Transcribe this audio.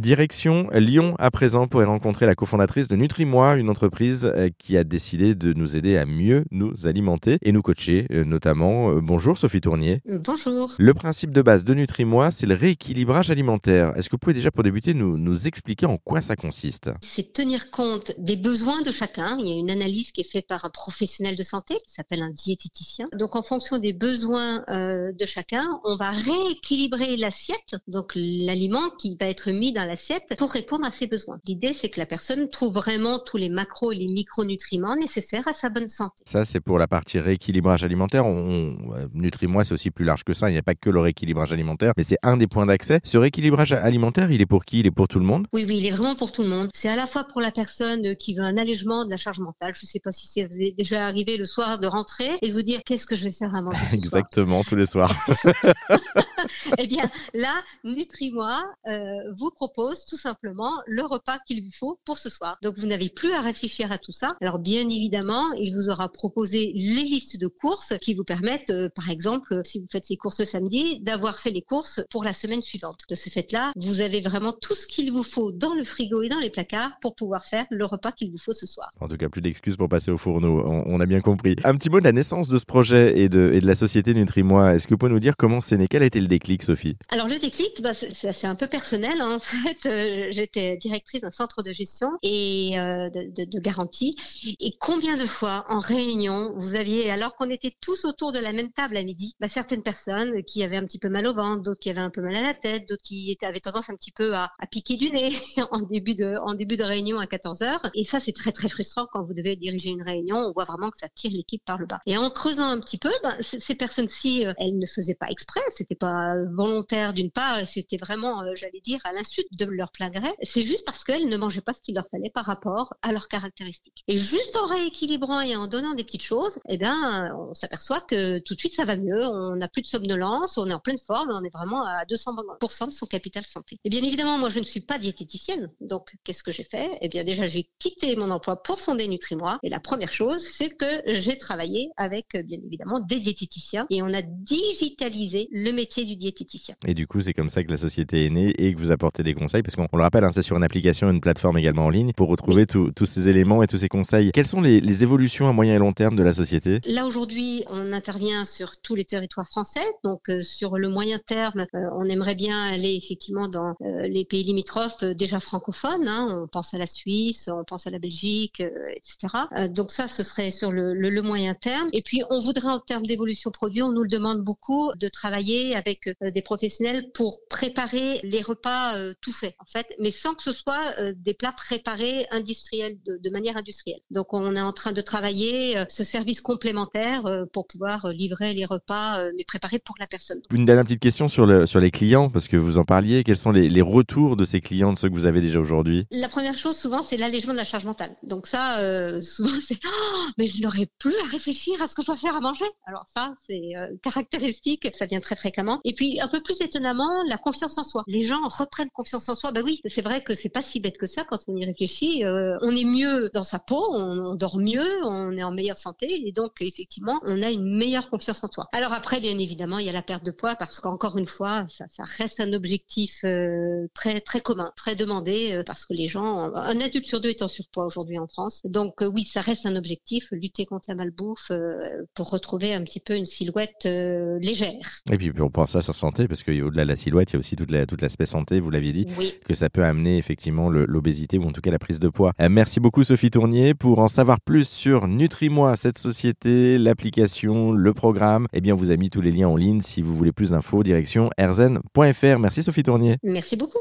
Direction Lyon à présent pour y rencontrer la cofondatrice de Nutri-moi, une entreprise euh, qui a décidé de nous aider à mieux nous alimenter et nous coacher euh, notamment. Euh, bonjour Sophie Tournier. Bonjour. Le principe de base de Nutri-moi, c'est le rééquilibrage alimentaire. Est-ce que vous pouvez déjà pour débuter nous, nous expliquer en quoi ça consiste? C'est tenir compte des besoins de chacun. Il y a une analyse qui est faite par un professionnel de santé qui s'appelle un diététicien. Donc en fonction des besoins de chacun, on va rééquilibrer l'assiette, donc l'aliment qui va être mis dans l'assiette pour répondre à ses besoins. L'idée, c'est que la personne trouve vraiment tous les macros et les micronutriments nécessaires à sa bonne santé. Ça, c'est pour la partie rééquilibrage alimentaire. On, euh, Nutri-moi, c'est aussi plus large que ça. Il n'y a pas que le rééquilibrage alimentaire, mais c'est un des points d'accès. Ce rééquilibrage alimentaire, il est pour qui? Il est pour tout le monde? Oui, oui, il est vraiment pour tout le monde. C'est à la fois pour la personne qui veut un allègement de la charge mentale. Je ne sais pas si c'est déjà arrivé le soir de rentrer et de vous dire qu'est-ce que je vais faire à manger. Exactement, tous les soirs. eh bien, là, Nutri-moi euh, vous propose tout simplement le repas qu'il vous faut pour ce soir. Donc, vous n'avez plus à réfléchir à tout ça. Alors, bien évidemment, il vous aura proposé les listes de courses qui vous permettent, euh, par exemple, si vous faites les courses samedi, d'avoir fait les courses pour la semaine suivante. De ce fait-là, vous avez vraiment tout ce qu'il vous faut dans le frigo et dans les placards pour pouvoir faire le repas qu'il vous faut ce soir. En tout cas, plus d'excuses pour passer au fourneau. On, a bien compris. Un petit mot de la naissance de ce projet et de, et de la société Nutri-moi. Est-ce que vous pouvez nous dire comment c'est né? Quel a été le déclic, Sophie Alors, le déclic, bah, c'est un peu personnel. Hein. En fait, euh, j'étais directrice d'un centre de gestion et euh, de, garantie. Et combien de fois en réunion, vous aviez, alors qu'on était tous autour de la même table à midi, bah, certaines personnes qui avaient un petit peu mal au ventre, d'autres qui avaient un peu mal à la tête, d'autres qui avaient tendance un petit peu à, piquer du nez en début de, en début de réunion à 14 heures. Et ça, c'est très très frustrant quand vous devez diriger une réunion. On voit vraiment que ça tire l'équipe par le bas. Et en creusant un petit peu, bah, ces personnes-ci, euh, elles ne faisaient pas exprès, c'était pas volontaire d'une part, c'était vraiment, j'allais dire, à l'insu de leur plein gré, c'est juste parce qu'elles ne mangeaient pas ce qu'il leur fallait par rapport à leurs caractéristiques. Et juste en rééquilibrant et en donnant des petites choses, eh bien, on s'aperçoit que tout de suite ça va mieux, on n'a plus de somnolence, on est en pleine forme, on est vraiment à 200% de son capital santé. Et bien évidemment, moi je ne suis pas diététicienne, donc qu'est-ce que j'ai fait? Eh bien déjà j'ai quitté mon emploi pour fonder Nutri-moi, et la première chose, c'est que j'ai travaillé avec bien évidemment des diététiciens. Et on a digitalisé le métier du diététicien. Et du coup, c'est comme ça que la société est née et que vous apportez des conseils parce qu'on le rappelle, hein, c'est sur une application, une plateforme également en ligne pour retrouver tous ces éléments et tous ces conseils. Quelles sont les, évolutions à moyen et long terme de la société? Là aujourd'hui, on intervient sur tous les territoires français. Donc euh, sur le moyen terme, euh, on aimerait bien aller effectivement dans euh, les pays limitrophes déjà francophones. Hein. On pense à la Suisse, on pense à la Belgique, etc. donc ça, ce serait sur le, le, moyen terme. Et puis on voudrait en termes d'évolution produit, on nous le demande beaucoup de travailler avec des professionnels pour préparer les repas tout faits en fait, mais sans que ce soit euh, des plats préparés industriels, de, manière industrielle. Donc on est en train de travailler euh, ce service complémentaire euh, pour pouvoir livrer les repas, mais préparés pour la personne. Une dernière petite question sur, le, sur les clients, parce que vous en parliez. Quels sont les, retours de ces clients, de ceux que vous avez déjà aujourd'hui? La première chose, souvent, c'est l'allègement de la charge mentale. Donc ça, souvent, c'est oh, mais je n'aurais plus à réfléchir à ce que je dois faire à manger. Alors ça, c'est caractéristique, ça vient très fréquemment. Et puis, un peu plus étonnamment, la confiance en soi. Les gens reprennent confiance en soi. Bah oui, c'est vrai que c'est pas si bête que ça quand on y réfléchit. Euh, on est mieux dans sa peau, on, dort mieux, on est en meilleure santé et donc effectivement, on a une meilleure confiance en soi. Alors après, bien évidemment, il y a la perte de poids parce qu'encore une fois, ça, reste un objectif euh, très très commun, très demandé euh, parce que les gens, un adulte sur deux est en surpoids aujourd'hui en France. Donc oui, ça reste un objectif, lutter contre la malbouffe pour retrouver un petit peu une silhouette légère. Et puis on pense à sa santé parce qu'au-delà de la silhouette, il y a aussi toute la, toute l'aspect santé, vous l'aviez dit, que ça peut amener effectivement l'obésité ou en tout cas la prise de poids. Euh, merci beaucoup Sophie Tournier. Pour en savoir plus sur Nutri-moi, cette société, l'application, le programme, eh bien on vous a mis tous les liens en ligne si vous voulez plus d'infos. Direction erzen.fr. Merci Sophie Tournier. Merci beaucoup.